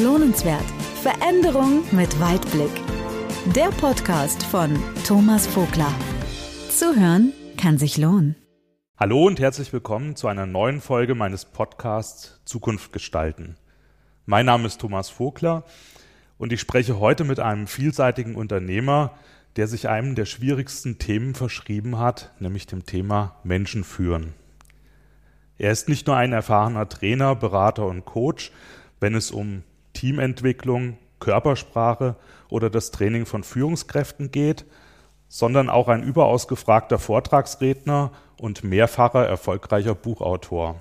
Lohnenswert. Veränderung mit Weitblick. Der Podcast von Thomas Vogler. Zuhören kann sich lohnen. Hallo und herzlich willkommen zu einer neuen Folge meines Podcasts Zukunft gestalten. Mein Name ist Thomas Vogler und ich spreche heute mit einem vielseitigen Unternehmer, der sich einem der schwierigsten Themen verschrieben hat, nämlich dem Thema Menschen führen. Er ist nicht nur ein erfahrener Trainer, Berater und Coach, wenn es um Teamentwicklung, Körpersprache oder das Training von Führungskräften geht, sondern auch ein überaus gefragter Vortragsredner und mehrfacher erfolgreicher Buchautor.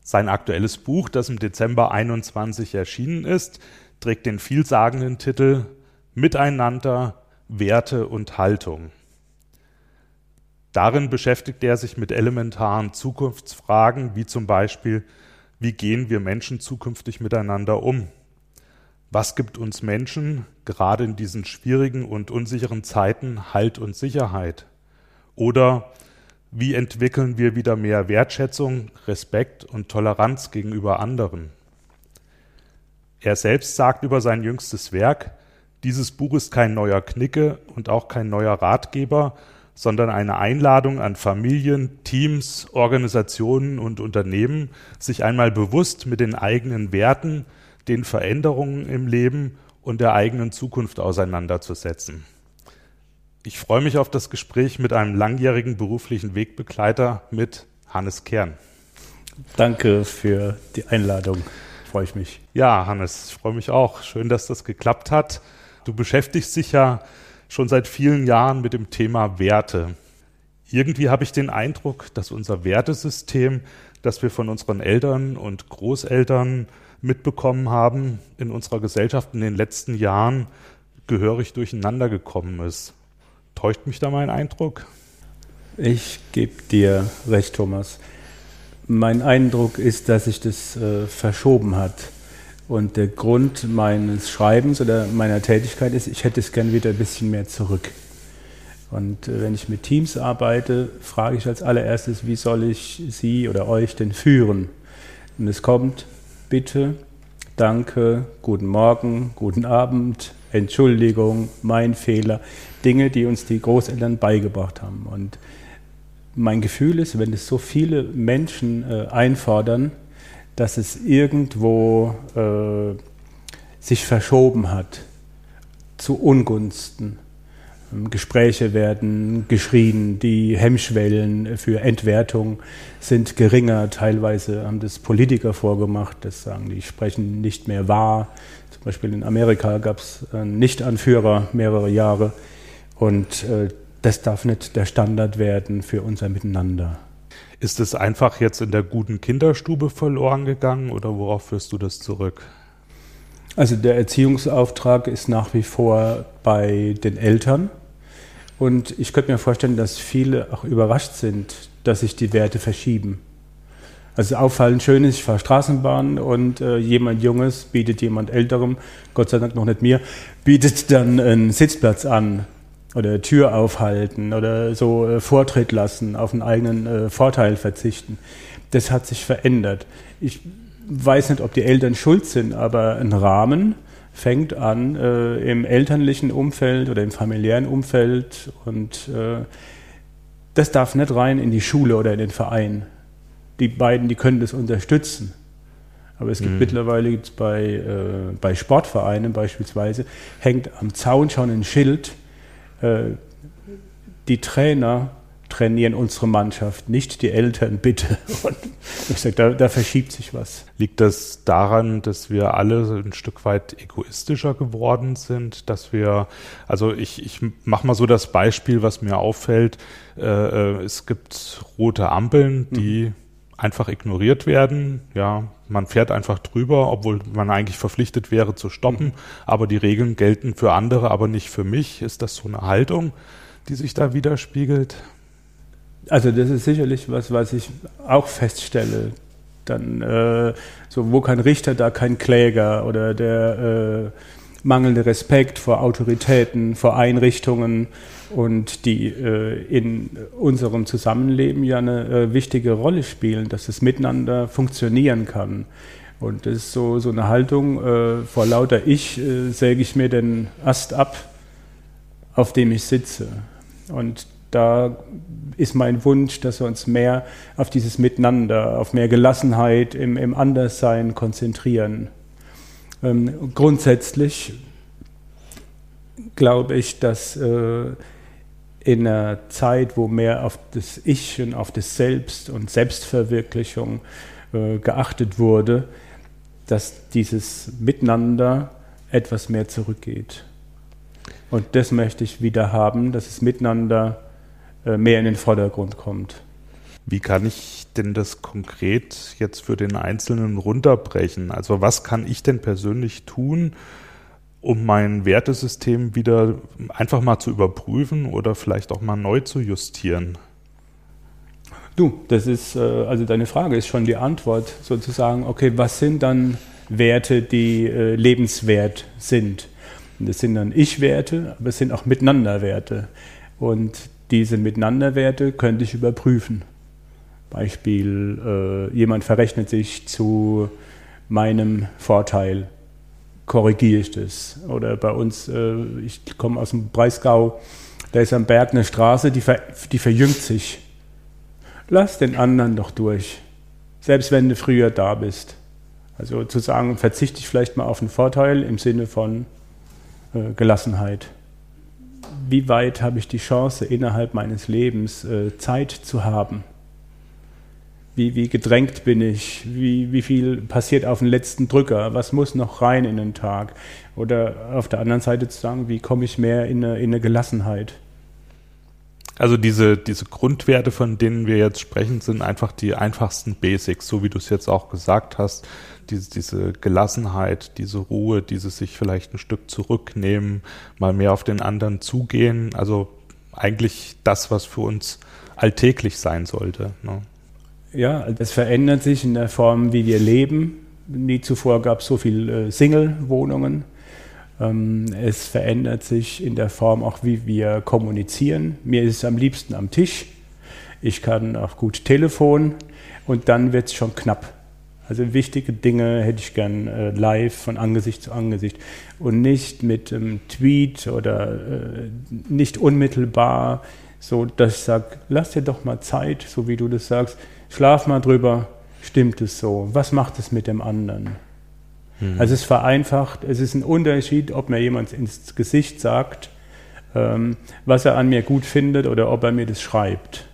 Sein aktuelles Buch, das im Dezember 21 erschienen ist, trägt den vielsagenden Titel Miteinander, Werte und Haltung. Darin beschäftigt er sich mit elementaren Zukunftsfragen, wie zum Beispiel, wie gehen wir Menschen zukünftig miteinander um? Was gibt uns Menschen gerade in diesen schwierigen und unsicheren Zeiten Halt und Sicherheit? Oder wie entwickeln wir wieder mehr Wertschätzung, Respekt und Toleranz gegenüber anderen? Er selbst sagt über sein jüngstes Werk, dieses Buch ist kein neuer Knicke und auch kein neuer Ratgeber, sondern eine Einladung an Familien, Teams, Organisationen und Unternehmen, sich einmal bewusst mit den eigenen Werten, den Veränderungen im Leben und der eigenen Zukunft auseinanderzusetzen. Ich freue mich auf das Gespräch mit einem langjährigen beruflichen Wegbegleiter mit Hannes Kern. Danke für die Einladung. Freue ich mich. Ja, Hannes, ich freue mich auch. Schön, dass das geklappt hat. Du beschäftigst dich ja schon seit vielen Jahren mit dem Thema Werte. Irgendwie habe ich den Eindruck, dass unser Wertesystem, das wir von unseren Eltern und Großeltern mitbekommen haben, in unserer Gesellschaft in den letzten Jahren gehörig durcheinander gekommen ist. Täuscht mich da mein Eindruck? Ich gebe dir recht, Thomas. Mein Eindruck ist, dass sich das äh, verschoben hat. Und der Grund meines Schreibens oder meiner Tätigkeit ist, ich hätte es gern wieder ein bisschen mehr zurück. Und äh, wenn ich mit Teams arbeite, frage ich als allererstes, wie soll ich Sie oder euch denn führen? Und es kommt, bitte, danke, guten Morgen, guten Abend, Entschuldigung, mein Fehler, Dinge, die uns die Großeltern beigebracht haben. Und mein Gefühl ist, wenn es so viele Menschen äh, einfordern, dass es irgendwo äh, sich verschoben hat zu Ungunsten. Ähm, Gespräche werden geschrien, die Hemmschwellen für Entwertung sind geringer. Teilweise haben das Politiker vorgemacht, das sagen, die sprechen nicht mehr wahr. Zum Beispiel in Amerika gab es einen Nichtanführer mehrere Jahre. Und äh, das darf nicht der Standard werden für unser Miteinander. Ist es einfach jetzt in der guten Kinderstube verloren gegangen oder worauf führst du das zurück? Also der Erziehungsauftrag ist nach wie vor bei den Eltern. Und ich könnte mir vorstellen, dass viele auch überrascht sind, dass sich die Werte verschieben. Also auffallend schön ist, ich fahre Straßenbahn und äh, jemand Junges bietet jemand Älterem, Gott sei Dank noch nicht mir, bietet dann einen Sitzplatz an oder Tür aufhalten oder so äh, Vortritt lassen, auf einen eigenen äh, Vorteil verzichten. Das hat sich verändert. Ich weiß nicht, ob die Eltern schuld sind, aber ein Rahmen fängt an äh, im elterlichen Umfeld oder im familiären Umfeld und äh, das darf nicht rein in die Schule oder in den Verein. Die beiden, die können das unterstützen. Aber es gibt mhm. mittlerweile bei, äh, bei Sportvereinen beispielsweise, hängt am Zaun schon ein Schild, die Trainer trainieren unsere Mannschaft, nicht die Eltern, bitte. Und ich sage, da, da, verschiebt sich was. Liegt das daran, dass wir alle ein Stück weit egoistischer geworden sind, dass wir, also ich, ich mache mal so das Beispiel, was mir auffällt, äh, äh es gibt rote Ampeln, die mhm. Einfach ignoriert werden, ja, man fährt einfach drüber, obwohl man eigentlich verpflichtet wäre zu stoppen. Aber die Regeln gelten für andere, aber nicht für mich. Ist das so eine Haltung, die sich da widerspiegelt? Also das ist sicherlich was, was ich auch feststelle. Dann äh, so, wo kein Richter, da kein Kläger oder der äh, mangelnde Respekt vor Autoritäten, vor Einrichtungen und die äh, in unserem Zusammenleben ja eine äh, wichtige Rolle spielen, dass es miteinander funktionieren kann. Und das ist so, so eine Haltung, äh, vor lauter Ich äh, säge ich mir den Ast ab, auf dem ich sitze. Und da ist mein Wunsch, dass wir uns mehr auf dieses Miteinander, auf mehr Gelassenheit im, im Anderssein konzentrieren. Ähm, grundsätzlich glaube ich, dass äh, in einer Zeit, wo mehr auf das Ich und auf das Selbst und Selbstverwirklichung äh, geachtet wurde, dass dieses Miteinander etwas mehr zurückgeht. Und das möchte ich wieder haben, dass es miteinander äh, mehr in den Vordergrund kommt. Wie kann ich denn das konkret jetzt für den Einzelnen runterbrechen? Also was kann ich denn persönlich tun, um mein Wertesystem wieder einfach mal zu überprüfen oder vielleicht auch mal neu zu justieren? Du, das ist, äh, also deine Frage ist schon die Antwort, sozusagen, okay, was sind dann Werte, die äh, lebenswert sind? Das sind dann Ich-Werte, aber es sind auch Miteinanderwerte. Und diese Miteinanderwerte könnte ich überprüfen. Beispiel, äh, jemand verrechnet sich zu meinem Vorteil, korrigiere ich das. Oder bei uns, äh, ich komme aus dem Breisgau, da ist am Berg eine Straße, die, ver, die verjüngt sich. Lass den anderen doch durch, selbst wenn du früher da bist. Also zu sagen, verzichte ich vielleicht mal auf einen Vorteil im Sinne von äh, Gelassenheit wie weit habe ich die Chance, innerhalb meines Lebens äh, Zeit zu haben? Wie, wie gedrängt bin ich? Wie, wie viel passiert auf den letzten Drücker? Was muss noch rein in den Tag? Oder auf der anderen Seite zu sagen, wie komme ich mehr in eine, in eine Gelassenheit? Also diese, diese Grundwerte, von denen wir jetzt sprechen, sind einfach die einfachsten Basics, so wie du es jetzt auch gesagt hast diese, diese Gelassenheit, diese Ruhe, dieses sich vielleicht ein Stück zurücknehmen, mal mehr auf den anderen zugehen. Also eigentlich das, was für uns alltäglich sein sollte. Ne? Ja, das verändert sich in der Form, wie wir leben. Nie zuvor gab es so viele äh, Single-Wohnungen. Ähm, es verändert sich in der Form auch, wie wir kommunizieren. Mir ist es am liebsten am Tisch. Ich kann auch gut Telefon und dann wird es schon knapp. Also wichtige Dinge hätte ich gern äh, live von Angesicht zu Angesicht und nicht mit einem Tweet oder äh, nicht unmittelbar, so dass ich sage, lass dir doch mal Zeit, so wie du das sagst, schlaf mal drüber, stimmt es so? Was macht es mit dem anderen? Mhm. Also es vereinfacht, es ist ein Unterschied, ob mir jemand ins Gesicht sagt, ähm, was er an mir gut findet oder ob er mir das schreibt.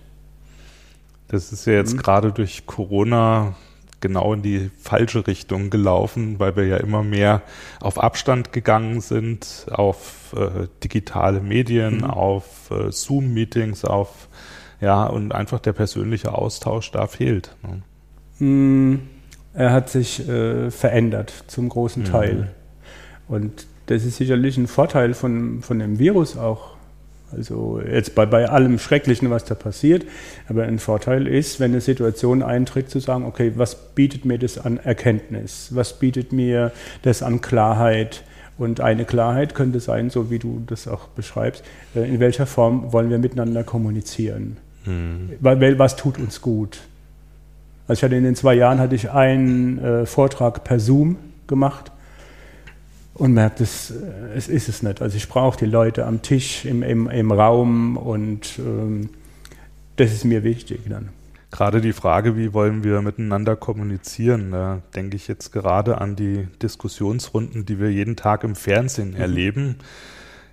Das ist ja jetzt mhm. gerade durch Corona genau in die falsche Richtung gelaufen, weil wir ja immer mehr auf Abstand gegangen sind, auf äh, digitale Medien, mhm. auf äh, Zoom-Meetings, auf ja, und einfach der persönliche Austausch da fehlt. Ne? Mm, er hat sich äh, verändert zum großen mhm. Teil. Mhm. Und das ist sicherlich ein Vorteil von, von dem Virus auch. Also jetzt bei, bei allem Schrecklichen, was da passiert. Aber ein Vorteil ist, wenn eine Situation eintritt, zu sagen, okay, was bietet mir das an Erkenntnis? Was bietet mir das an Klarheit? Und eine Klarheit könnte sein, so wie du das auch beschreibst, äh, in welcher Form wollen wir miteinander kommunizieren? Mhm. Was tut uns gut? Also ich hatte in den zwei Jahren hatte ich einen äh, Vortrag per Zoom gemacht und merkt, es, es ist es nicht. Also ich brauche die Leute am Tisch, im, im, im Raum und ähm, das ist mir wichtig dann. Gerade die Frage, wie wollen wir miteinander kommunizieren, da denke ich jetzt gerade an die Diskussionsrunden, die wir jeden Tag im Fernsehen mhm. erleben.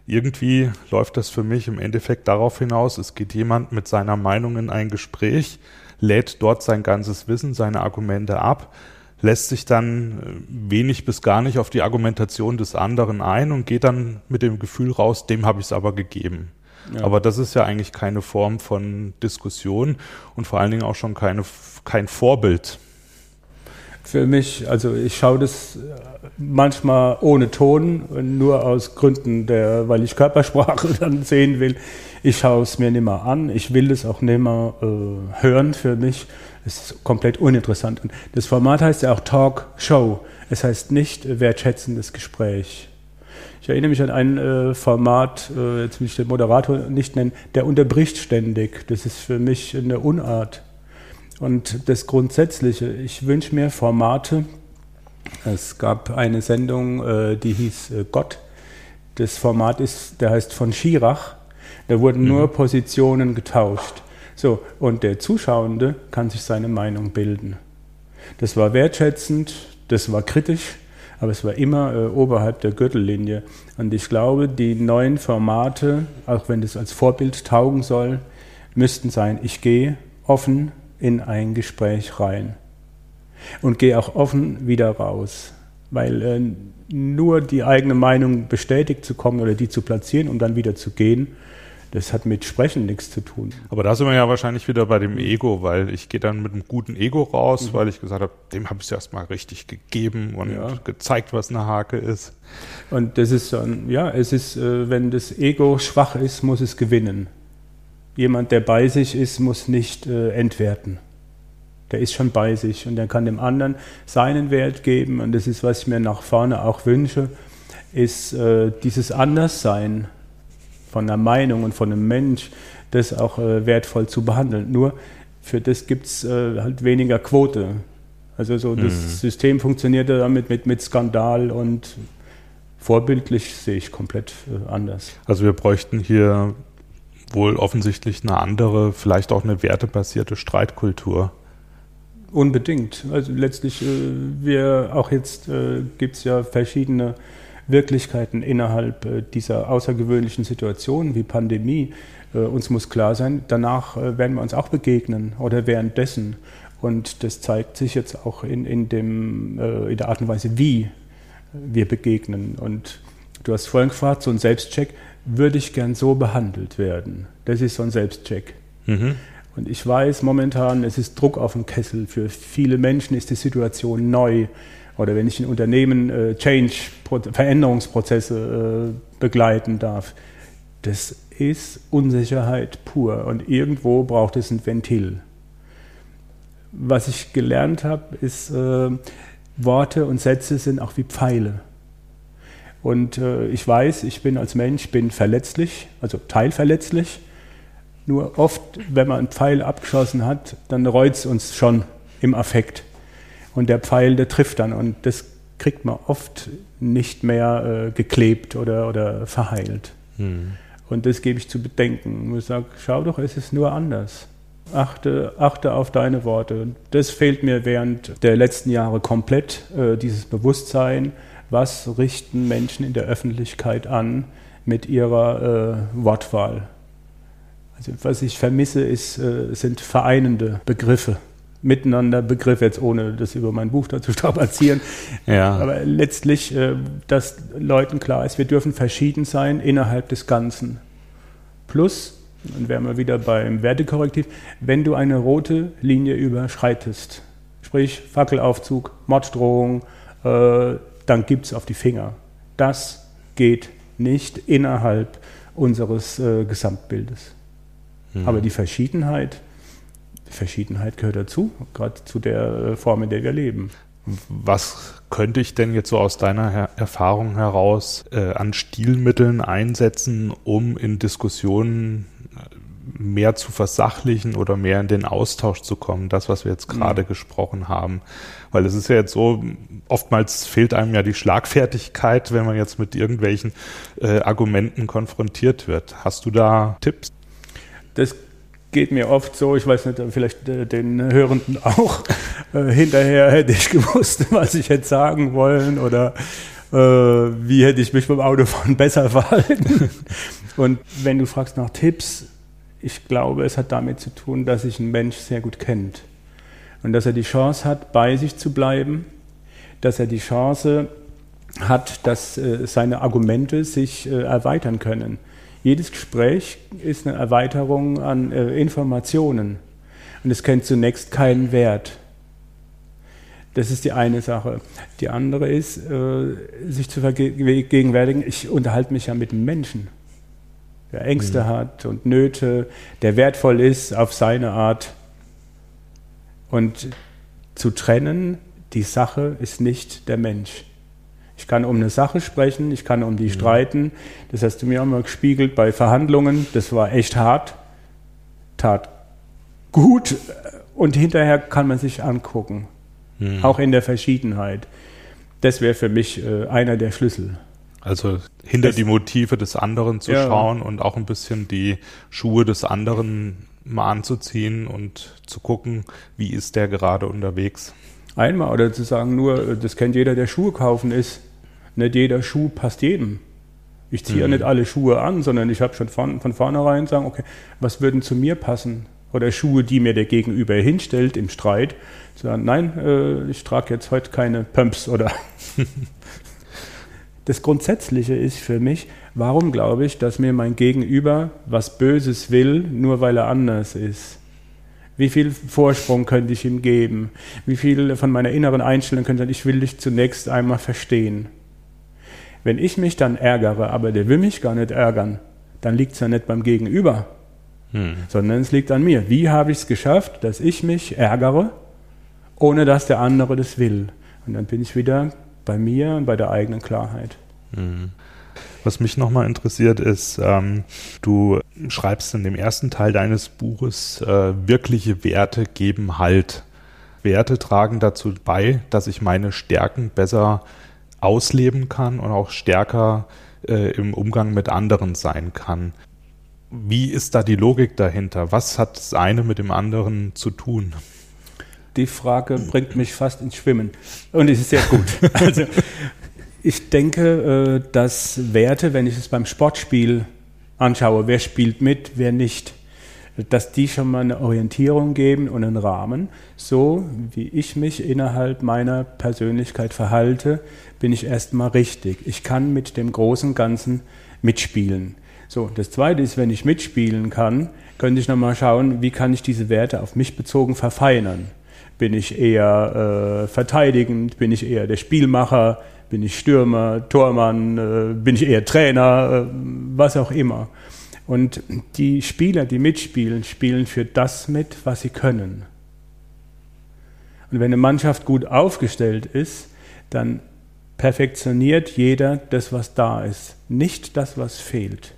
Irgendwie läuft das für mich im Endeffekt darauf hinaus, es geht jemand mit seiner Meinung in ein Gespräch, lädt dort sein ganzes Wissen, seine Argumente ab, lässt sich dann äh, wenig bis gar nicht auf die Argumentation des anderen ein und geht dann mit dem Gefühl raus, dem habe ich es aber gegeben. Ja. Aber das ist ja eigentlich keine Form von Diskussion und vor allen Dingen auch schon keine, kein Vorbild. Für mich, also ich schaue das äh, manchmal ohne Ton, nur aus Gründen der, weil ich Körpersprache dann sehen will. Ich schaue es mir nicht mehr an, ich will es auch nicht mehr äh, hören für mich. Es ist komplett uninteressant. Und das Format heißt ja auch Talk Show. Es heißt nicht wertschätzendes Gespräch. Ich erinnere mich an ein äh, Format, äh, jetzt will ich den Moderator nicht nennen, der unterbricht ständig. Das ist für mich eine Unart. Und das Grundsätzliche, ich wünsche mir Formate, Es gab eine Sendung, äh, die hieß äh, Gott. Das Format ist, der heißt von Schirach. Da wurden mhm. nur Positionen getauscht. So, und der Zuschauende kann sich seine Meinung bilden. Das war wertschätzend, das war kritisch, aber es war immer äh, oberhalb der Gürtellinie. Und ich glaube, die neuen Formate, auch wenn das als Vorbild taugen soll, müssten sein, ich gehe offen in ein Gespräch rein und gehe auch offen wieder raus. Weil äh, nur die eigene Meinung bestätigt zu kommen oder die zu platzieren und dann wieder zu gehen, das hat mit Sprechen nichts zu tun. Aber da sind wir ja wahrscheinlich wieder bei dem Ego, weil ich gehe dann mit einem guten Ego raus, mhm. weil ich gesagt habe, dem habe ich es erstmal richtig gegeben und ja. gezeigt, was eine Hake ist. Und das ist dann, ja, es ist, äh, wenn das Ego schwach ist, muss es gewinnen. Jemand, der bei sich ist, muss nicht äh, entwerten. Der ist schon bei sich und der kann dem anderen seinen Wert geben. Und das ist, was ich mir nach vorne auch wünsche, ist äh, dieses Anderssein von einer Meinung und von einem Mensch, das auch äh, wertvoll zu behandeln. Nur für das gibt es äh, halt weniger Quote. Also so mhm. das System funktioniert damit mit, mit Skandal und vorbildlich sehe ich komplett äh, anders. Also wir bräuchten hier wohl offensichtlich eine andere, vielleicht auch eine wertebasierte Streitkultur. Unbedingt. Also letztlich, äh, wir auch jetzt äh, gibt es ja verschiedene Wirklichkeiten innerhalb äh, dieser außergewöhnlichen Situation wie Pandemie. Äh, uns muss klar sein, danach äh, werden wir uns auch begegnen oder währenddessen. Und das zeigt sich jetzt auch in, in, dem, in der Art und Weise, wie wir begegnen. Und du hast vorhin gefragt, so ein Selbstcheck, würde ich gern so behandelt werden? Das ist so ein Selbstcheck. Mhm. Und ich weiß momentan, es ist Druck auf dem Kessel. Für viele Menschen ist die Situation neu oder wenn ich in Unternehmen äh, Change, Veränderungsprozesse äh, begleiten darf, das ist Unsicherheit pur und irgendwo braucht es ein Ventil. Was ich gelernt habe, ist, äh, Worte und Sätze sind auch wie Pfeile. Und äh, ich weiß, ich bin als Mensch bin verletzlich, also teilverletzlich. Nur oft, wenn man einen Pfeil abgeschossen hat, dann reut es uns schon im Affekt und der Pfeil, der trifft dann und das kriegt man oft nicht mehr äh, geklebt oder, oder verheilt. Hm. Und das gebe ich zu bedenken. Ich sage, schau doch, es ist nur anders. Achte, achte auf deine Worte. Das fehlt mir während der letzten Jahre komplett, äh, dieses Bewusstsein, was richten Menschen in der Öffentlichkeit an mit ihrer äh, Wortwahl. Also was ich vermisse, ist, äh, sind vereinende Begriffe miteinander Begriff, jetzt ohne das über mein Buch dazu strapazieren. Ja. Aber letztlich, äh, dass Leuten klar ist, wir dürfen verschieden sein innerhalb des Ganzen. Plus, dann wären wir wieder beim Wertekorrektiv, wenn du eine rote Linie überschreitest, sprich Fackelaufzug, Morddrohung, äh, dann gibt es auf die Finger. Das geht nicht innerhalb unseres äh, Gesamtbildes. Mhm. Aber die Verschiedenheit, Verschiedenheit gehört dazu, gerade zu der äh, Form, in der wir leben. Was könnte ich denn jetzt so aus deiner Her Erfahrung heraus äh, an Stilmitteln einsetzen, um in Diskussionen äh, mehr zu versachlichen oder mehr in den Austausch zu kommen, das, was wir jetzt gerade mhm. gesprochen haben. Weil es ist ja jetzt so, oftmals fehlt einem ja die Schlagfertigkeit, wenn man jetzt mit irgendwelchen äh, Argumenten konfrontiert wird. Hast du da Tipps? Das geht mir oft so, ich weiß nicht, vielleicht äh, den Hörenden auch, äh, hinterher hätte ich gewusst, was ich hätte sagen wollen oder äh, wie hätte ich mich beim Autofahren besser verhalten. Und wenn du fragst nach Tipps, ich glaube, es hat damit zu tun, dass sich ein Mensch sehr gut kennt und dass er die Chance hat, bei sich zu bleiben, dass er die Chance hat, dass äh, seine Argumente sich äh, erweitern können jedes Gespräch ist eine Erweiterung an äh, Informationen und es kennt zunächst keinen Wert. Das ist die eine Sache. Die andere ist, sich zu vergegenwärtigen, ich unterhalte mich ja mit einem Menschen, der Ängste mhm. hat und Nöte, der wertvoll ist auf seine Art. Und zu trennen, die Sache ist nicht der Mensch. Ich kann um eine Sache sprechen, ich kann um die mhm. streiten. Das hast du mir auch mal gespiegelt bei Verhandlungen. Das war echt hart, tat gut und hinterher kann man sich angucken, mhm. auch in der Verschiedenheit. Das wäre für mich äh, einer der Schlüssel. Also hinter das, die Motive des anderen zu ja. schauen und auch ein bisschen die Schuhe des anderen mal anzuziehen und zu gucken, wie ist der gerade unterwegs. Einmal oder zu sagen, nur, äh, das kennt jeder, der Schuhe kaufen ist. Nicht jeder Schuh passt jedem. Ich ziehe mhm. ja nicht alle Schuhe an, sondern ich habe schon von, von vornherein sagen, okay, was würden zu mir passen? Oder Schuhe, die mir der Gegenüber hinstellt im Streit, sagen, nein, äh, ich trage jetzt heute keine Pumps oder. das Grundsätzliche ist für mich, warum glaube ich, dass mir mein Gegenüber was Böses will, nur weil er anders ist? Wie viel Vorsprung könnte ich ihm geben? Wie viel von meiner inneren Einstellung könnte ich, ich will dich zunächst einmal verstehen. Wenn ich mich dann ärgere, aber der will mich gar nicht ärgern, dann liegt es ja nicht beim Gegenüber, hm. sondern es liegt an mir. Wie habe ich es geschafft, dass ich mich ärgere, ohne dass der andere das will? Und dann bin ich wieder bei mir und bei der eigenen Klarheit. Hm. Was mich nochmal interessiert ist, ähm, du schreibst in dem ersten Teil deines Buches, äh, wirkliche Werte geben Halt. Werte tragen dazu bei, dass ich meine Stärken besser ausleben kann und auch stärker äh, im Umgang mit anderen sein kann. Wie ist da die Logik dahinter? Was hat das eine mit dem anderen zu tun? Die Frage bringt mich fast ins Schwimmen. Und es ist sehr gut. also, ich denke, äh, dass Werte, wenn ich es beim Sportspiel anschaue, wer spielt mit, wer nicht, dass die schon mal eine Orientierung geben und einen Rahmen. So wie ich mich innerhalb meiner Persönlichkeit verhalte, bin ich erstmal richtig. Ich kann mit dem großen Ganzen mitspielen. So, das zweite ist, wenn ich mitspielen kann, könnte ich nochmal schauen, wie kann ich diese Werte auf mich bezogen verfeinern. Bin ich eher äh, verteidigend, bin ich eher der Spielmacher, bin ich Stürmer, Tormann, äh, bin ich eher Trainer, äh, was auch immer. Und die Spieler, die mitspielen, spielen für das mit, was sie können. Und wenn eine Mannschaft gut aufgestellt ist, dann perfektioniert jeder das, was da ist, nicht das, was fehlt.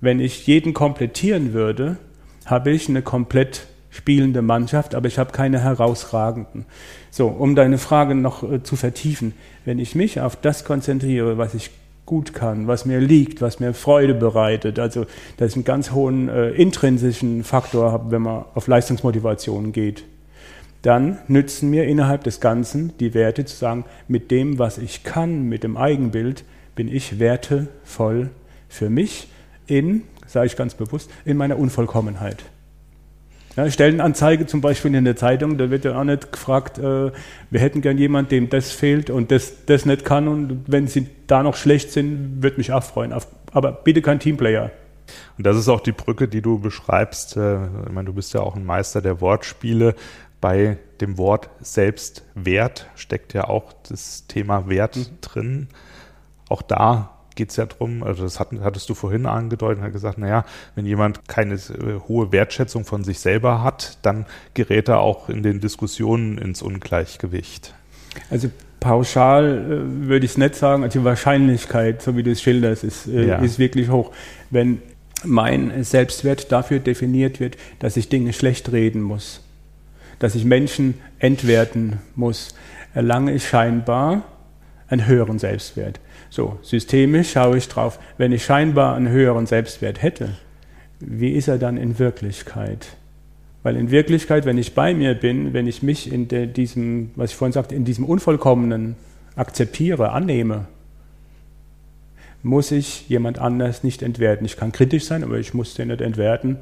Wenn ich jeden komplettieren würde, habe ich eine komplett spielende Mannschaft, aber ich habe keine herausragenden. So, um deine Frage noch äh, zu vertiefen, wenn ich mich auf das konzentriere, was ich gut kann, was mir liegt, was mir Freude bereitet. Also, dass ich einen ganz hohen äh, intrinsischen Faktor habe, wenn man auf Leistungsmotivation geht. Dann nützen mir innerhalb des Ganzen die Werte zu sagen, mit dem, was ich kann, mit dem Eigenbild, bin ich wertevoll für mich in, sage ich ganz bewusst, in meiner Unvollkommenheit. Ja, Stellenanzeige zum Beispiel in der Zeitung, da wird ja auch nicht gefragt, äh, wir hätten gern jemanden, dem das fehlt und das, das nicht kann und wenn sie da noch schlecht sind, würde mich auch freuen. Aber bitte kein Teamplayer. Und das ist auch die Brücke, die du beschreibst. Äh, ich meine, du bist ja auch ein Meister der Wortspiele. Bei dem Wort Selbstwert steckt ja auch das Thema Wert mhm. drin. Auch da geht es ja darum, also das hat, hattest du vorhin angedeutet, hat gesagt, naja, wenn jemand keine äh, hohe Wertschätzung von sich selber hat, dann gerät er auch in den Diskussionen ins Ungleichgewicht. Also pauschal äh, würde ich es nicht sagen, also die Wahrscheinlichkeit, so wie du es schilderst, ist, äh, ja. ist wirklich hoch. Wenn mein Selbstwert dafür definiert wird, dass ich Dinge schlecht reden muss, dass ich Menschen entwerten muss, erlange ich scheinbar einen höheren Selbstwert. So, systemisch schaue ich drauf, wenn ich scheinbar einen höheren Selbstwert hätte, wie ist er dann in Wirklichkeit? Weil in Wirklichkeit, wenn ich bei mir bin, wenn ich mich in de, diesem, was ich vorhin sagte, in diesem Unvollkommenen akzeptiere, annehme, muss ich jemand anders nicht entwerten. Ich kann kritisch sein, aber ich muss den nicht entwerten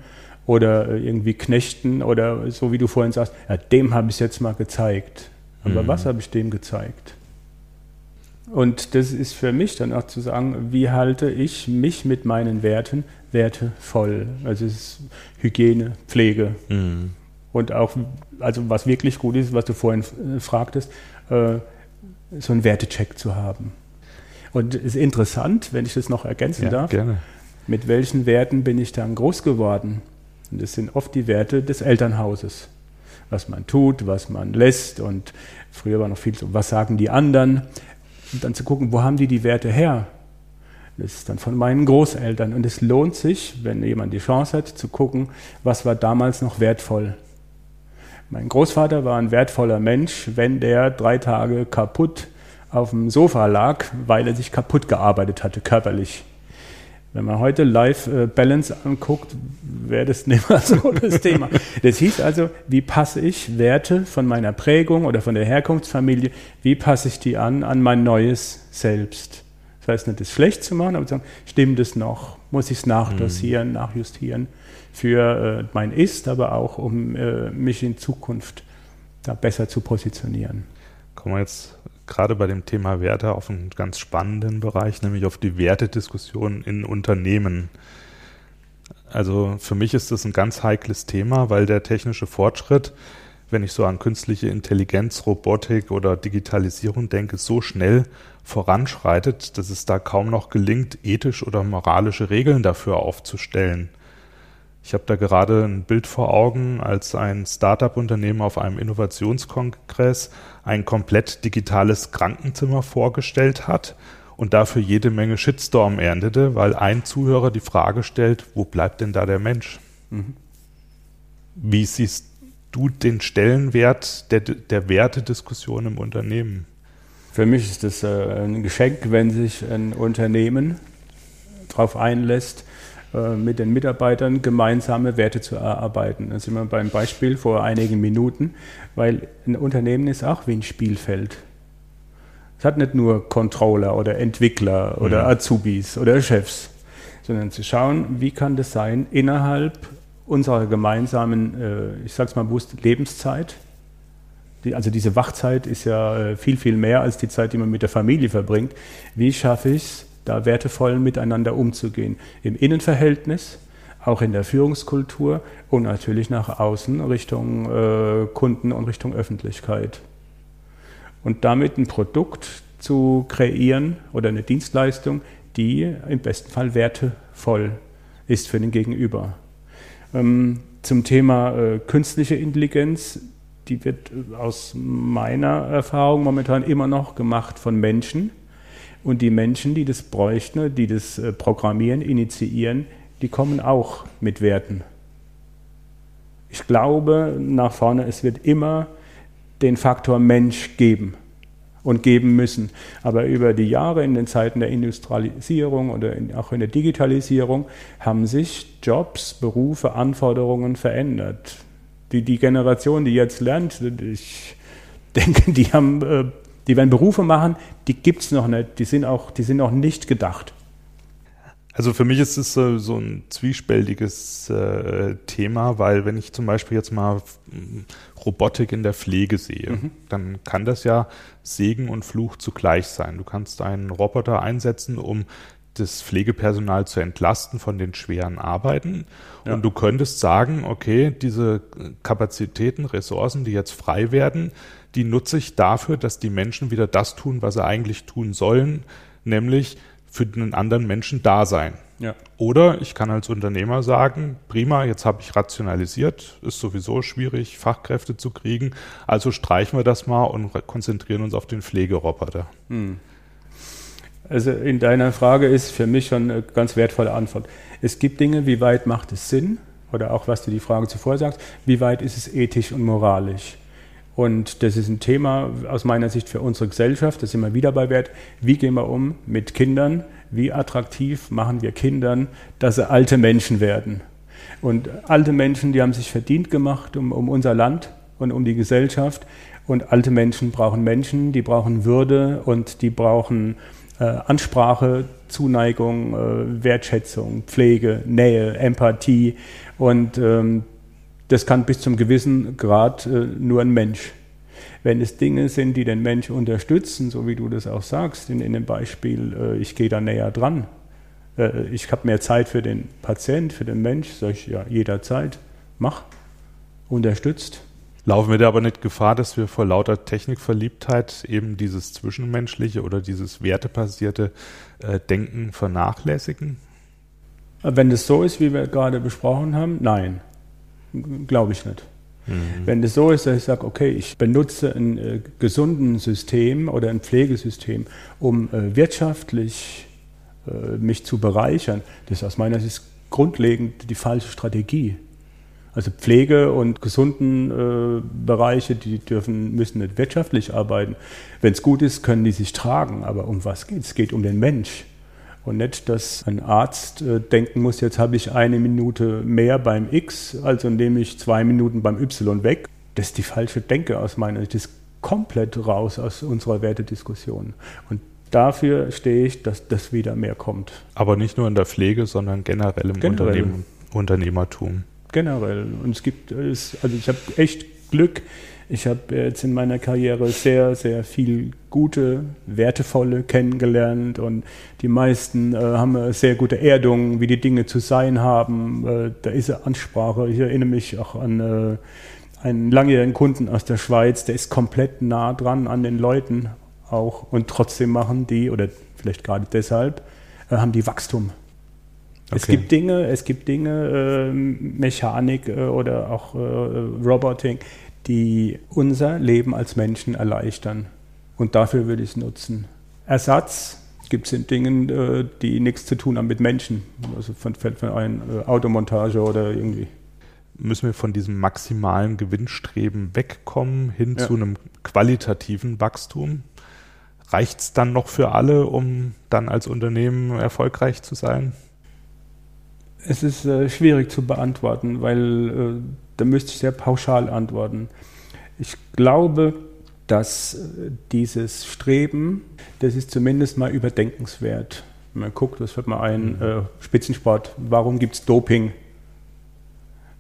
oder irgendwie knechten oder so wie du vorhin sagst, ja, dem habe ich es jetzt mal gezeigt. Aber mhm. was habe ich dem gezeigt? Und das ist für mich dann auch zu sagen, wie halte ich mich mit meinen Werten wertevoll? Also es ist Hygiene, Pflege. Mhm. Und auch, also was wirklich gut ist, was du vorhin äh, fragtest, äh, so einen Wertecheck zu haben. Und es ist interessant, wenn ich das noch ergänzen ja, darf, gerne. mit welchen Werten bin ich dann groß geworden? Und das sind oft die Werte des Elternhauses. Was man tut, was man lässt und früher war noch viel so, was sagen die anderen? Und dann zu gucken, wo haben die die Werte her? Das ist dann von meinen Großeltern. Und es lohnt sich, wenn jemand die Chance hat, zu gucken, was war damals noch wertvoll. Mein Großvater war ein wertvoller Mensch, wenn der drei Tage kaputt auf dem Sofa lag, weil er sich kaputt gearbeitet hatte, körperlich. Wenn man heute Life äh, Balance anguckt, wäre das nicht mehr so das Thema. Das hieß also, wie passe ich Werte von meiner Prägung oder von der Herkunftsfamilie, wie passe ich die an an mein neues Selbst? Das heißt nicht, das schlecht zu machen, aber zu sagen, stimmt es noch? Muss ich es nachdosieren, mhm. nachjustieren für äh, mein Ist, aber auch um äh, mich in Zukunft da besser zu positionieren. Kommen wir jetzt gerade bei dem Thema Werte auf einen ganz spannenden Bereich, nämlich auf die Wertediskussion in Unternehmen. Also für mich ist das ein ganz heikles Thema, weil der technische Fortschritt, wenn ich so an künstliche Intelligenz, Robotik oder Digitalisierung denke, so schnell voranschreitet, dass es da kaum noch gelingt, ethisch oder moralische Regeln dafür aufzustellen. Ich habe da gerade ein Bild vor Augen, als ein Startup-Unternehmen auf einem Innovationskongress ein komplett digitales Krankenzimmer vorgestellt hat und dafür jede Menge Shitstorm erntete, weil ein Zuhörer die Frage stellt, wo bleibt denn da der Mensch? Mhm. Wie siehst du den Stellenwert der, der Wertediskussion im Unternehmen? Für mich ist es äh, ein Geschenk, wenn sich ein Unternehmen darauf einlässt, mit den Mitarbeitern gemeinsame Werte zu erarbeiten. Da sind wir beim Beispiel vor einigen Minuten, weil ein Unternehmen ist auch wie ein Spielfeld. Es hat nicht nur Controller oder Entwickler oder. Mhm. Azubis oder Chefs, sondern zu schauen, wie kann das sein innerhalb unserer gemeinsamen, äh, ich sage es mal bewusst, Lebenszeit. also diese Wachzeit ist ja äh, viel, viel mehr als die Zeit, die man mit der Familie verbringt. Wie schaffe ich es, da wertevoll miteinander umzugehen. Im Innenverhältnis, auch in der Führungskultur und natürlich nach außen Richtung äh, Kunden und Richtung Öffentlichkeit. Und damit ein Produkt zu kreieren oder eine Dienstleistung, die im besten Fall wertevoll ist für den Gegenüber. Ähm, zum Thema äh, künstliche Intelligenz, die wird aus meiner Erfahrung momentan immer noch gemacht von Menschen und die Menschen, die das bräuchten, die das äh, programmieren, initiieren, die kommen auch mit Werten. Ich glaube nach vorne, es wird immer den Faktor Mensch geben und geben müssen. Aber über die Jahre in den Zeiten der Industrialisierung oder in, auch in der Digitalisierung haben sich Jobs, Berufe, Anforderungen verändert. Die, die Generation, die jetzt lernt, ich denke, die haben äh, die werden Berufe machen, die gibt es noch nicht, die sind auch, die sind noch nicht gedacht. Also für mich ist es so, so ein zwiespältiges äh, Thema, weil wenn ich zum Beispiel jetzt mal hm, Robotik in der Pflege sehe, mhm. dann kann das ja Segen und Fluch zugleich sein. Du kannst einen Roboter einsetzen, um das Pflegepersonal zu entlasten von den schweren Arbeiten. Ja. Und du könntest sagen, okay, diese Kapazitäten, Ressourcen, die jetzt frei werden, die nutze ich dafür, dass die Menschen wieder das tun, was sie eigentlich tun sollen, nämlich für den anderen Menschen da sein. Ja. Oder ich kann als Unternehmer sagen, prima, jetzt habe ich rationalisiert, ist sowieso schwierig, Fachkräfte zu kriegen, also streichen wir das mal und konzentrieren uns auf den Pflegeroboter. Hm. Also in deiner Frage ist für mich schon eine ganz wertvolle Antwort. Es gibt Dinge, wie weit macht es Sinn? Oder auch was du die Frage zuvor sagst, wie weit ist es ethisch und moralisch? Und das ist ein Thema aus meiner Sicht für unsere Gesellschaft, das immer wieder bei Wert. Wie gehen wir um mit Kindern? Wie attraktiv machen wir Kindern, dass sie alte Menschen werden? Und alte Menschen, die haben sich verdient gemacht um, um unser Land und um die Gesellschaft. Und alte Menschen brauchen Menschen, die brauchen Würde und die brauchen äh, Ansprache, Zuneigung, äh, Wertschätzung, Pflege, Nähe, Empathie. Und ähm, das kann bis zum gewissen Grad äh, nur ein Mensch. Wenn es Dinge sind, die den Mensch unterstützen, so wie du das auch sagst, in, in dem Beispiel, äh, ich gehe da näher dran, äh, ich habe mehr Zeit für den Patient, für den Mensch, sage ich ja jederzeit, mach, unterstützt. Laufen wir da aber nicht Gefahr, dass wir vor lauter Technikverliebtheit eben dieses zwischenmenschliche oder dieses wertebasierte äh, Denken vernachlässigen? Wenn es so ist, wie wir gerade besprochen haben, nein. Glaube ich nicht. Mhm. Wenn es so ist, dass ich sage, okay, ich benutze ein äh, gesunden System oder ein Pflegesystem, um äh, wirtschaftlich äh, mich zu bereichern, das ist aus meiner Sicht grundlegend die falsche Strategie. Also Pflege und gesunden äh, Bereiche, die dürfen, müssen nicht wirtschaftlich arbeiten. Wenn es gut ist, können die sich tragen. Aber um was geht es? Es geht um den Mensch. Und nicht, dass ein Arzt äh, denken muss, jetzt habe ich eine Minute mehr beim X, also nehme ich zwei Minuten beim Y weg. Das ist die falsche Denke aus meiner Sicht. Das ist komplett raus aus unserer Wertediskussion. Und dafür stehe ich, dass das wieder mehr kommt. Aber nicht nur in der Pflege, sondern generell im generell. Unternehmertum generell. Und es gibt, es, also ich habe echt Glück. Ich habe jetzt in meiner Karriere sehr, sehr viel gute, wertevolle kennengelernt und die meisten äh, haben eine sehr gute Erdung, wie die Dinge zu sein haben. Äh, da ist eine Ansprache. Ich erinnere mich auch an äh, einen langjährigen Kunden aus der Schweiz, der ist komplett nah dran an den Leuten auch und trotzdem machen die, oder vielleicht gerade deshalb, äh, haben die Wachstum. Okay. Es gibt Dinge, es gibt Dinge, äh, Mechanik äh, oder auch äh, Roboting, die unser Leben als Menschen erleichtern. Und dafür würde ich es nutzen. Ersatz gibt es in Dingen, äh, die nichts zu tun haben mit Menschen. Also von, von ein äh, Automontage oder irgendwie. Müssen wir von diesem maximalen Gewinnstreben wegkommen hin ja. zu einem qualitativen Wachstum? Reicht es dann noch für alle, um dann als Unternehmen erfolgreich zu sein? Es ist äh, schwierig zu beantworten, weil äh, da müsste ich sehr pauschal antworten. Ich glaube, dass äh, dieses Streben, das ist zumindest mal überdenkenswert. Man guckt, was wird man ein, mhm. äh, Spitzensport, warum gibt es Doping?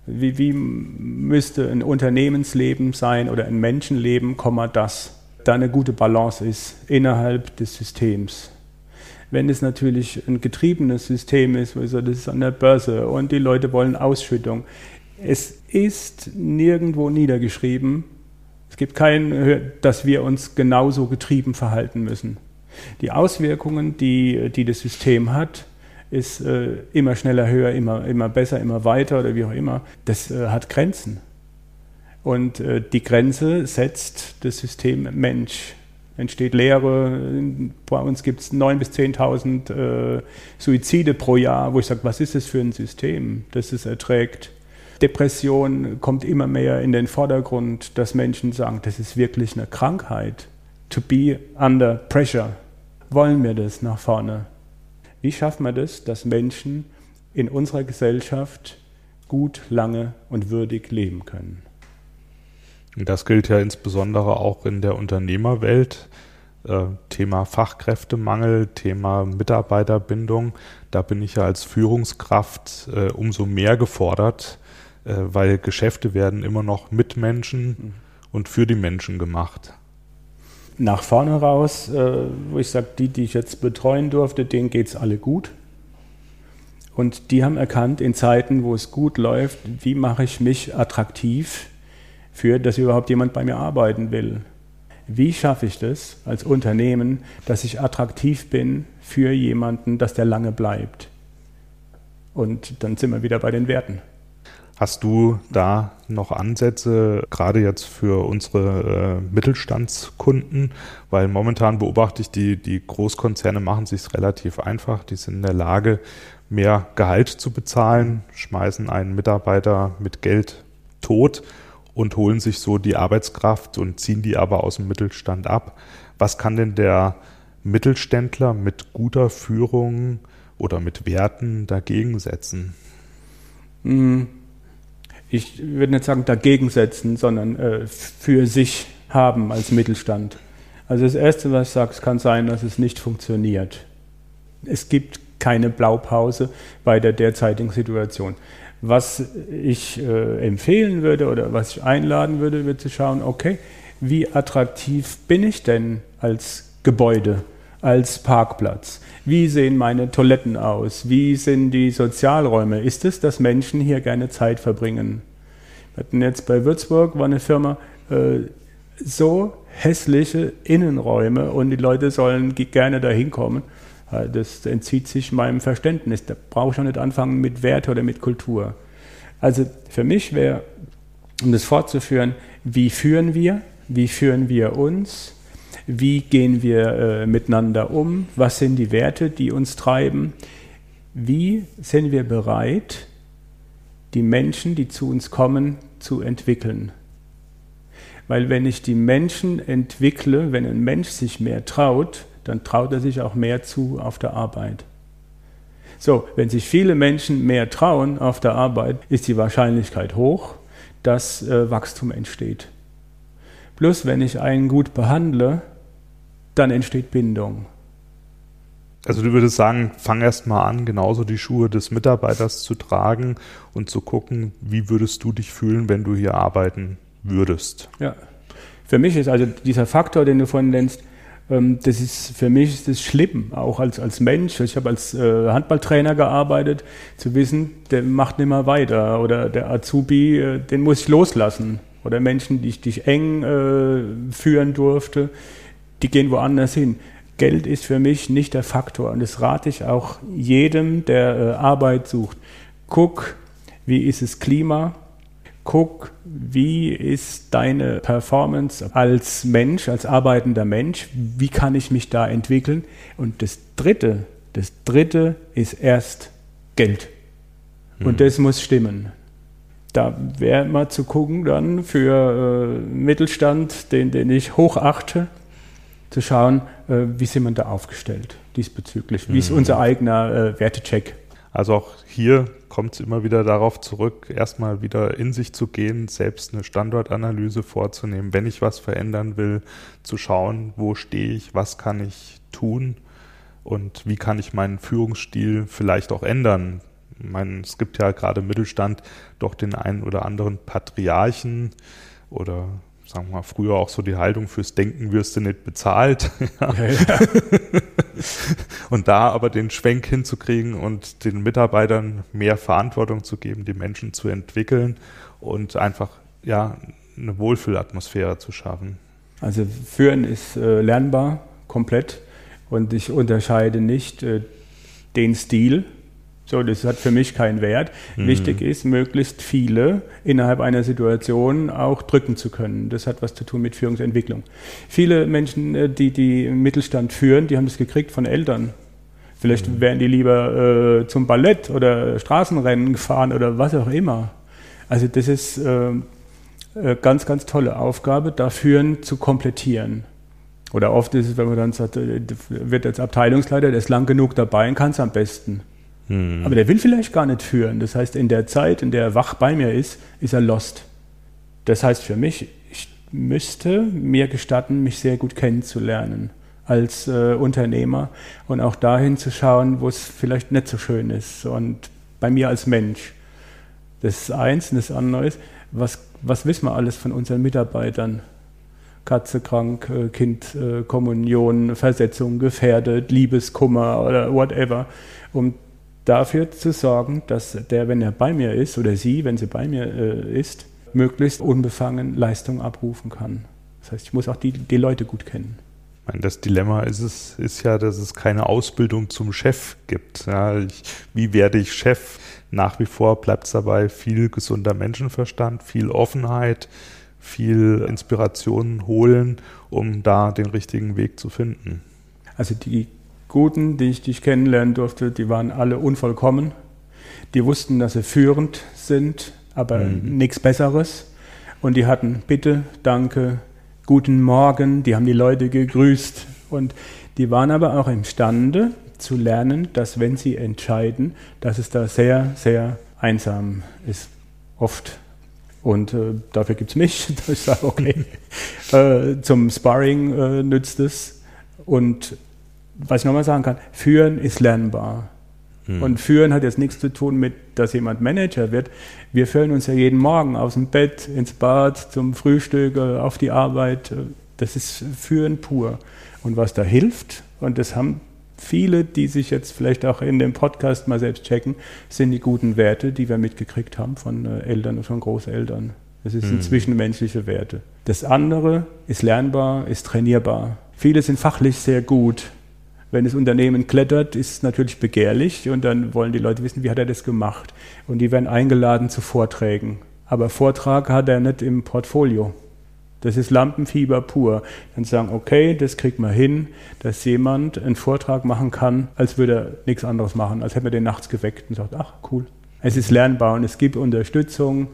Wie, wie, müsste ein Unternehmensleben sein oder ein Menschenleben, dass da eine gute Balance ist innerhalb des Systems? Wenn es natürlich ein getriebenes System ist, also das ist an der Börse und die Leute wollen Ausschüttung. Es ist nirgendwo niedergeschrieben, es gibt kein, dass wir uns genauso getrieben verhalten müssen. Die Auswirkungen, die, die das System hat, ist äh, immer schneller, höher, immer, immer besser, immer weiter oder wie auch immer. Das äh, hat Grenzen. Und äh, die Grenze setzt das System Mensch entsteht Leere. Bei uns gibt es 9.000 bis 10.000 äh, Suizide pro Jahr, wo ich sage, was ist das für ein System, das es erträgt? Depression kommt immer mehr in den Vordergrund, dass Menschen sagen, das ist wirklich eine Krankheit. To be under pressure. Wollen wir das nach vorne? Wie schaffen wir das, dass Menschen in unserer Gesellschaft gut, lange und würdig leben können? Das gilt ja insbesondere auch in der Unternehmerwelt. Äh, Thema Fachkräftemangel, Thema Mitarbeiterbindung. Da bin ich ja als Führungskraft äh, umso mehr gefordert, äh, weil Geschäfte werden immer noch mit Menschen mhm. und für die Menschen gemacht. Nach vorne raus, wo ich sage, die, die ich jetzt betreuen durfte, denen geht es alle gut. Und die haben erkannt, in Zeiten, wo es gut läuft, wie mache ich mich attraktiv für, dass überhaupt jemand bei mir arbeiten will. Wie schaffe ich das als Unternehmen, dass ich attraktiv bin für jemanden, dass der lange bleibt? Und dann sind wir wieder bei den Werten. Hast du da noch Ansätze, gerade jetzt für unsere äh, Mittelstandskunden? Weil momentan beobachte ich, die, die Großkonzerne machen sich relativ einfach. Die sind in der Lage, mehr Gehalt zu bezahlen, schmeißen einen Mitarbeiter mit Geld tot und holen sich so die Arbeitskraft und ziehen die aber aus dem Mittelstand ab. Was kann denn der Mittelständler mit guter Führung oder mit Werten dagegen setzen? Hm. Ich würde nicht sagen dagegen setzen, sondern äh, für sich haben als Mittelstand. Also das Erste, was ich sage, es kann sein, dass es nicht funktioniert. Es gibt keine Blaupause bei der derzeitigen Situation. Was ich äh, empfehlen würde oder was ich einladen würde, wird zu schauen, okay, wie attraktiv bin ich denn als Gebäude, als Parkplatz? Wie sehen meine Toiletten aus? Wie sind die Sozialräume? Ist es, dass Menschen hier gerne Zeit verbringen? Wir hatten jetzt bei Würzburg, war eine Firma, äh, so hässliche Innenräume und die Leute sollen gerne da hinkommen. Äh, das entzieht sich meinem Verständnis. Da brauche ich auch nicht anfangen mit Werte oder mit Kultur. Also für mich wäre, um das fortzuführen, wie führen wir, wie führen wir uns, wie gehen wir äh, miteinander um, was sind die Werte, die uns treiben, wie sind wir bereit, die Menschen, die zu uns kommen, zu entwickeln. Weil wenn ich die Menschen entwickle, wenn ein Mensch sich mehr traut, dann traut er sich auch mehr zu auf der Arbeit. So, wenn sich viele Menschen mehr trauen auf der Arbeit, ist die Wahrscheinlichkeit hoch, dass äh, Wachstum entsteht. Plus, wenn ich einen gut behandle, dann entsteht Bindung. Also du würdest sagen, fang erst mal an, genauso die Schuhe des Mitarbeiters zu tragen und zu gucken, wie würdest du dich fühlen, wenn du hier arbeiten würdest. Ja. Für mich ist also dieser Faktor, den du vorhin nennst, das ist für mich ist das schlimm, auch als, als Mensch. Ich habe als äh, Handballtrainer gearbeitet, zu wissen, der macht nicht mehr weiter oder der Azubi, äh, den muss ich loslassen. Oder Menschen, die ich, die ich eng äh, führen durfte, die gehen woanders hin. Geld ist für mich nicht der Faktor und das rate ich auch jedem, der äh, Arbeit sucht. Guck, wie ist das Klima, guck, wie ist deine Performance als Mensch, als arbeitender Mensch, wie kann ich mich da entwickeln? Und das Dritte, das Dritte ist erst Geld. Und mhm. das muss stimmen. Da wäre mal zu gucken dann für äh, Mittelstand, den, den ich hochachte, zu schauen, äh, wie sind wir da aufgestellt diesbezüglich, wie ist mhm. unser eigener äh, Wertecheck. Also auch hier kommt es immer wieder darauf zurück, erstmal wieder in sich zu gehen, selbst eine Standortanalyse vorzunehmen, wenn ich was verändern will, zu schauen, wo stehe ich, was kann ich tun und wie kann ich meinen Führungsstil vielleicht auch ändern. Ich meine, es gibt ja gerade im Mittelstand doch den einen oder anderen Patriarchen oder sagen wir mal, früher auch so die Haltung fürs Denken wirst du nicht bezahlt. Ja. Ja, und da aber den Schwenk hinzukriegen und den Mitarbeitern mehr Verantwortung zu geben, die Menschen zu entwickeln und einfach ja eine Wohlfühlatmosphäre zu schaffen. Also führen ist äh, lernbar komplett und ich unterscheide nicht äh, den Stil, so, das hat für mich keinen Wert. Mhm. Wichtig ist, möglichst viele innerhalb einer Situation auch drücken zu können. Das hat was zu tun mit Führungsentwicklung. Viele Menschen, äh, die die Mittelstand führen, die haben das gekriegt von Eltern. Vielleicht mhm. wären die lieber äh, zum Ballett oder Straßenrennen gefahren oder was auch immer. Also das ist äh, äh, ganz, ganz tolle Aufgabe, da Führen zu komplettieren. Oder oft ist es, wenn man dann sagt, äh, wird als Abteilungsleiter, der ist lang genug dabei und kann es am besten. Mhm. Aber der will vielleicht gar nicht führen. Das heißt, in der Zeit, in der er wach bei mir ist, ist er lost. Das heißt für mich, ich müsste mir gestatten, mich sehr gut kennenzulernen als äh, Unternehmer und auch dahin zu schauen, wo es vielleicht nicht so schön ist. Und bei mir als Mensch. Das ist eins und das andere ist, was, was wissen wir alles von unseren Mitarbeitern? Katze krank, äh, Kind äh, Kommunion, Versetzung gefährdet, Liebeskummer oder whatever. Um dafür zu sorgen, dass der, wenn er bei mir ist, oder sie, wenn sie bei mir äh, ist, möglichst unbefangen Leistung abrufen kann. Das heißt, ich muss auch die, die Leute gut kennen. Das Dilemma ist es, ist ja, dass es keine Ausbildung zum Chef gibt. Ja, ich, wie werde ich Chef? Nach wie vor bleibt es dabei viel gesunder Menschenverstand, viel Offenheit, viel Inspiration holen, um da den richtigen Weg zu finden. Also die Guten, die ich, die ich kennenlernen durfte, die waren alle unvollkommen. Die wussten, dass sie führend sind, aber mhm. nichts Besseres. Und die hatten Bitte, Danke, Guten Morgen, die haben die Leute gegrüßt. Und die waren aber auch imstande zu lernen, dass wenn sie entscheiden, dass es da sehr, sehr einsam ist. Oft. Und äh, dafür gibt es mich, ich sage, okay, äh, zum Sparring äh, nützt es. Und was ich nochmal sagen kann, führen ist lernbar. Hm. Und führen hat jetzt nichts zu tun mit, dass jemand Manager wird. Wir führen uns ja jeden Morgen aus dem Bett, ins Bad, zum Frühstück, äh, auf die Arbeit. Das ist Führen pur. Und was da hilft, und das haben viele, die sich jetzt vielleicht auch in dem Podcast mal selbst checken, sind die guten Werte, die wir mitgekriegt haben von äh, Eltern und von Großeltern. Das sind hm. zwischenmenschliche Werte. Das andere ist lernbar, ist trainierbar. Viele sind fachlich sehr gut, wenn das Unternehmen klettert, ist es natürlich begehrlich und dann wollen die Leute wissen, wie hat er das gemacht. Und die werden eingeladen zu Vorträgen. Aber Vortrag hat er nicht im Portfolio. Das ist Lampenfieber pur. Dann sagen, okay, das kriegt man hin, dass jemand einen Vortrag machen kann, als würde er nichts anderes machen, als hätte man den nachts geweckt und sagt, ach cool, Es ist lernbar und es gibt Unterstützung,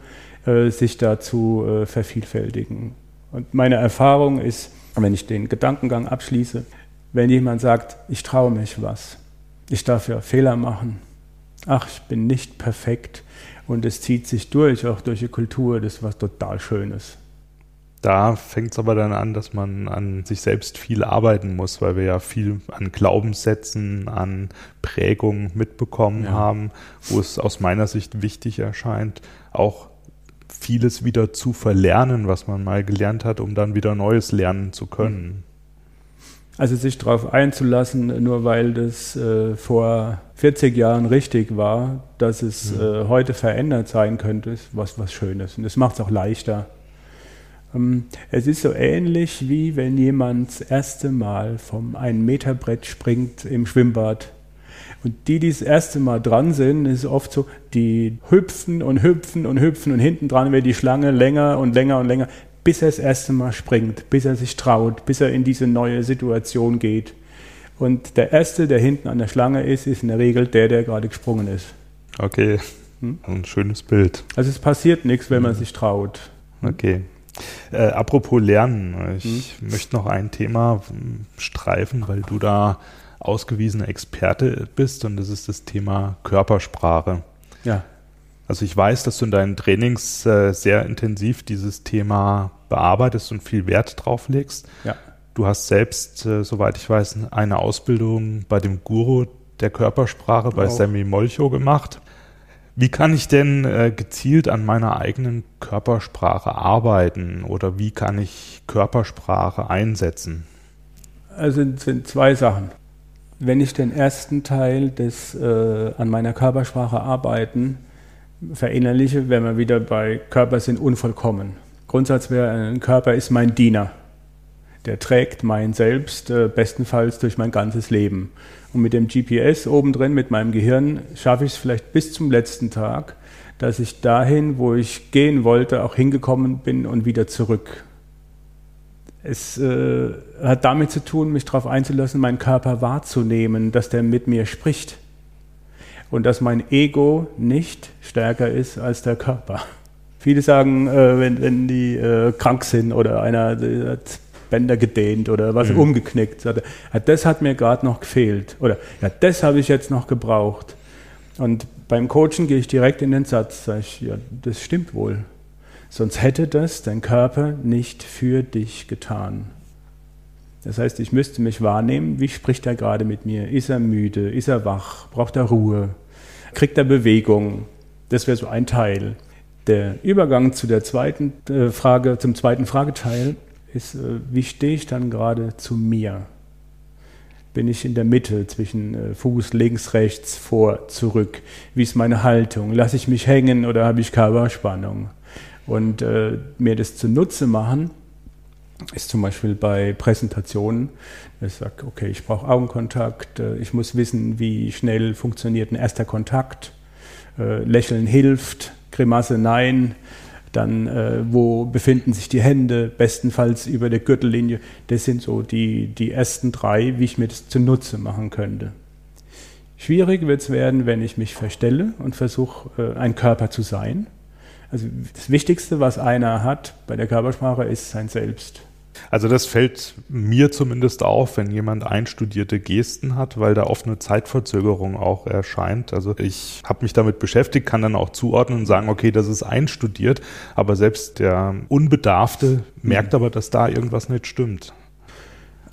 äh, sich da zu äh, vervielfältigen. Und meine Erfahrung ist, wenn ich den Gedankengang abschließe, wenn jemand sagt, ich traue mich was, ich darf ja Fehler machen, ach, ich bin nicht perfekt und es zieht sich durch, auch durch die Kultur, das ist was total Schönes. Da fängt es aber dann an, dass man an sich selbst viel arbeiten muss, weil wir ja viel an Glaubenssätzen, an Prägungen mitbekommen ja. haben, wo es aus meiner Sicht wichtig erscheint, auch vieles wieder zu verlernen, was man mal gelernt hat, um dann wieder Neues lernen zu können. Also sich darauf einzulassen, nur weil das äh, vor 40 Jahren richtig war, dass es mhm. äh, heute verändert sein könnte, ist was, was Schönes. Und das macht es auch leichter. Ähm, es ist so ähnlich wie wenn jemand das erste Mal vom 1-Meter-Brett springt im Schwimmbad. Und die, die das erste Mal dran sind, ist oft so, die hüpfen und hüpfen und hüpfen und hinten dran wird die Schlange länger und länger und länger, bis er das erste Mal springt, bis er sich traut, bis er in diese neue Situation geht. Und der Erste, der hinten an der Schlange ist, ist in der Regel der, der gerade gesprungen ist. Okay, hm? ein schönes Bild. Also es passiert nichts, wenn man sich traut. Okay. Äh, apropos Lernen, ich hm? möchte noch ein Thema streifen, weil du da ausgewiesener Experte bist und das ist das Thema Körpersprache. Ja. Also ich weiß, dass du in deinen Trainings äh, sehr intensiv dieses Thema bearbeitest und viel Wert drauf legst. Ja. Du hast selbst, äh, soweit ich weiß, eine Ausbildung bei dem Guru der Körpersprache bei Sammy Molcho gemacht. Wie kann ich denn äh, gezielt an meiner eigenen Körpersprache arbeiten oder wie kann ich Körpersprache einsetzen? Also es sind zwei Sachen. Wenn ich den ersten Teil des äh, an meiner Körpersprache arbeiten verinnerliche, wenn wir wieder bei Körper sind unvollkommen. Grundsatz wäre, ein Körper ist mein Diener. Der trägt mein Selbst äh, bestenfalls durch mein ganzes Leben. Und mit dem GPS obendrin, mit meinem Gehirn, schaffe ich es vielleicht bis zum letzten Tag, dass ich dahin, wo ich gehen wollte, auch hingekommen bin und wieder zurück. Es äh, hat damit zu tun, mich darauf einzulassen, meinen Körper wahrzunehmen, dass der mit mir spricht. Und dass mein Ego nicht stärker ist als der Körper. Viele sagen, äh, wenn, wenn die äh, krank sind oder einer hat Bänder gedehnt oder was mhm. umgeknickt. Sagte, ja, das hat mir gerade noch gefehlt oder ja, das habe ich jetzt noch gebraucht. Und beim Coachen gehe ich direkt in den Satz, sage ich, ja, das stimmt wohl. Sonst hätte das dein Körper nicht für dich getan. Das heißt, ich müsste mich wahrnehmen, wie spricht er gerade mit mir? Ist er müde? Ist er wach? Braucht er Ruhe? Kriegt er Bewegung? Das wäre so ein Teil. Der Übergang zu der zweiten äh, Frage, zum zweiten Frageteil ist, äh, wie stehe ich dann gerade zu mir? Bin ich in der Mitte zwischen äh, Fuß links, rechts, vor, zurück? Wie ist meine Haltung? Lasse ich mich hängen oder habe ich Körperspannung? Und äh, mir das zunutze machen, ist zum Beispiel bei Präsentationen, ich sage, okay, ich brauche Augenkontakt, äh, ich muss wissen, wie schnell funktioniert ein erster Kontakt, äh, Lächeln hilft, Grimasse nein, dann äh, wo befinden sich die Hände, bestenfalls über der Gürtellinie. Das sind so die, die ersten drei, wie ich mir das zunutze machen könnte. Schwierig wird es werden, wenn ich mich verstelle und versuche, äh, ein Körper zu sein. Also das Wichtigste, was einer hat bei der Körpersprache, ist sein Selbst. Also das fällt mir zumindest auf, wenn jemand einstudierte Gesten hat, weil da oft eine Zeitverzögerung auch erscheint. Also ich habe mich damit beschäftigt, kann dann auch zuordnen und sagen, okay, das ist einstudiert, aber selbst der Unbedarfte merkt aber, dass da irgendwas nicht stimmt.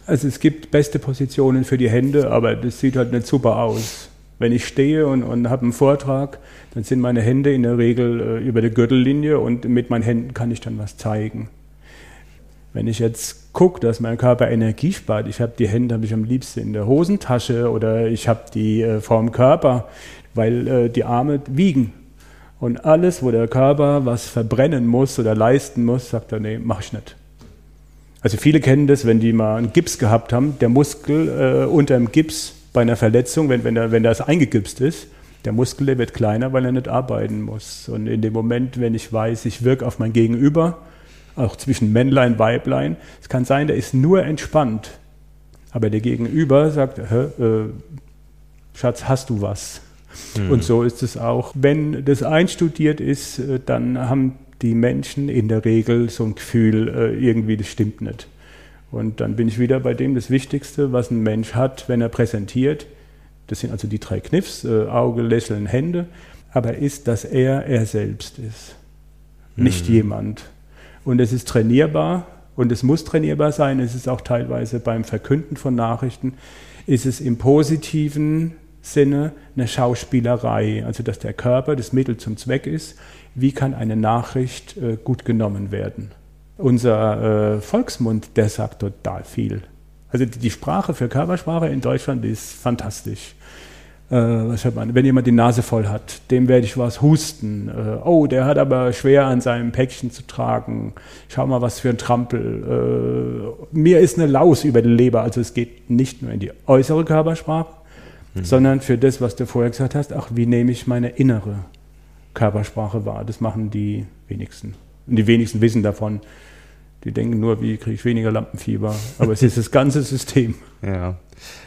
Also es gibt beste Positionen für die Hände, aber das sieht halt nicht super aus. Wenn ich stehe und, und habe einen Vortrag, dann sind meine Hände in der Regel äh, über der Gürtellinie und mit meinen Händen kann ich dann was zeigen. Wenn ich jetzt gucke, dass mein Körper Energie spart, ich habe die Hände habe ich am liebsten in der Hosentasche oder ich habe die äh, vorm Körper, weil äh, die Arme wiegen. Und alles, wo der Körper was verbrennen muss oder leisten muss, sagt er, nee, mach ich nicht. Also viele kennen das, wenn die mal einen Gips gehabt haben, der Muskel äh, unter dem Gips bei einer Verletzung, wenn, wenn, der, wenn das eingegipst ist, der Muskel der wird kleiner, weil er nicht arbeiten muss. Und in dem Moment, wenn ich weiß, ich wirke auf mein Gegenüber, auch zwischen Männlein, Weiblein. Es kann sein, der ist nur entspannt, aber der Gegenüber sagt, äh, Schatz, hast du was? Mhm. Und so ist es auch. Wenn das einstudiert ist, äh, dann haben die Menschen in der Regel so ein Gefühl, äh, irgendwie das stimmt nicht. Und dann bin ich wieder bei dem, das Wichtigste, was ein Mensch hat, wenn er präsentiert, das sind also die drei Kniffs, äh, Auge, Lächeln, Hände, aber ist, dass er er selbst ist, mhm. nicht jemand. Und es ist trainierbar und es muss trainierbar sein, es ist auch teilweise beim Verkünden von Nachrichten, ist es im positiven Sinne eine Schauspielerei, also dass der Körper das Mittel zum Zweck ist, wie kann eine Nachricht äh, gut genommen werden. Unser äh, Volksmund, der sagt total viel. Also die, die Sprache für Körpersprache in Deutschland ist fantastisch. Äh, was hört man? Wenn jemand die Nase voll hat, dem werde ich was husten. Äh, oh, der hat aber schwer an seinem Päckchen zu tragen. Schau mal, was für ein Trampel. Äh, mir ist eine Laus über die Leber. Also es geht nicht nur in die äußere Körpersprache, mhm. sondern für das, was du vorher gesagt hast, ach, wie nehme ich meine innere Körpersprache wahr? Das machen die wenigsten. Und die wenigsten wissen davon. Die denken nur, wie kriege ich weniger Lampenfieber. Aber es ist das ganze System. Ja.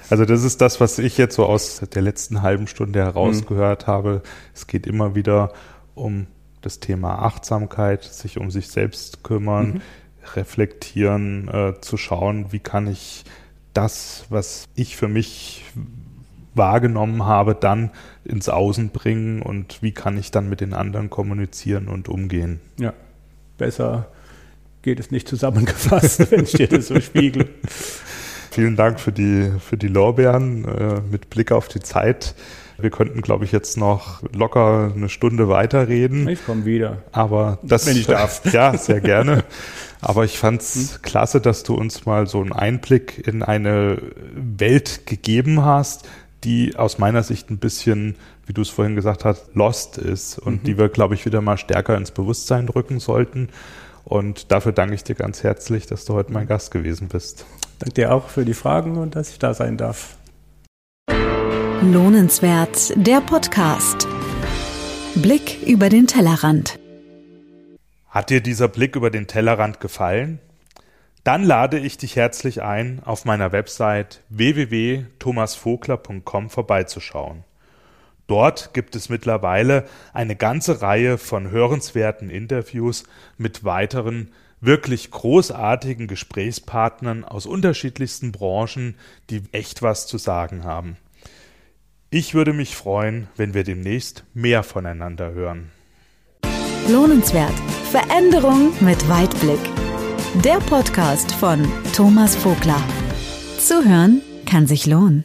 Also das ist das, was ich jetzt so aus der letzten halben Stunde herausgehört mhm. habe. Es geht immer wieder um das Thema Achtsamkeit, sich um sich selbst kümmern, mhm. reflektieren, äh, zu schauen, wie kann ich das, was ich für mich wahrgenommen habe, dann ins Außen bringen und wie kann ich dann mit den anderen kommunizieren und umgehen. Ja, besser geht es nicht zusammengefasst, wenn ich dir das so spiegel. Vielen Dank für die, für die Lorbeeren äh, mit Blick auf die Zeit. Wir könnten, glaube ich, jetzt noch locker eine Stunde weiterreden. Ich komme wieder. Aber das, wenn ich darf. Ja, sehr gerne. Aber ich fand es hm? klasse, dass du uns mal so einen Einblick in eine Welt gegeben hast, die aus meiner Sicht ein bisschen, wie du es vorhin gesagt hast, lost ist und mhm. die wir, glaube ich, wieder mal stärker ins Bewusstsein rücken sollten. Und dafür danke ich dir ganz herzlich, dass du heute mein Gast gewesen bist. Danke dir auch für die Fragen und dass ich da sein darf. Lohnenswert, der Podcast. Blick über den Tellerrand. Hat dir dieser Blick über den Tellerrand gefallen? Dann lade ich dich herzlich ein, auf meiner Website www.thomasvogler.com vorbeizuschauen. Dort gibt es mittlerweile eine ganze Reihe von hörenswerten Interviews mit weiteren wirklich großartigen Gesprächspartnern aus unterschiedlichsten Branchen, die echt was zu sagen haben. Ich würde mich freuen, wenn wir demnächst mehr voneinander hören. Lohnenswert. Veränderung mit Weitblick der Podcast von Thomas Vogler. Zuhören kann sich lohnen.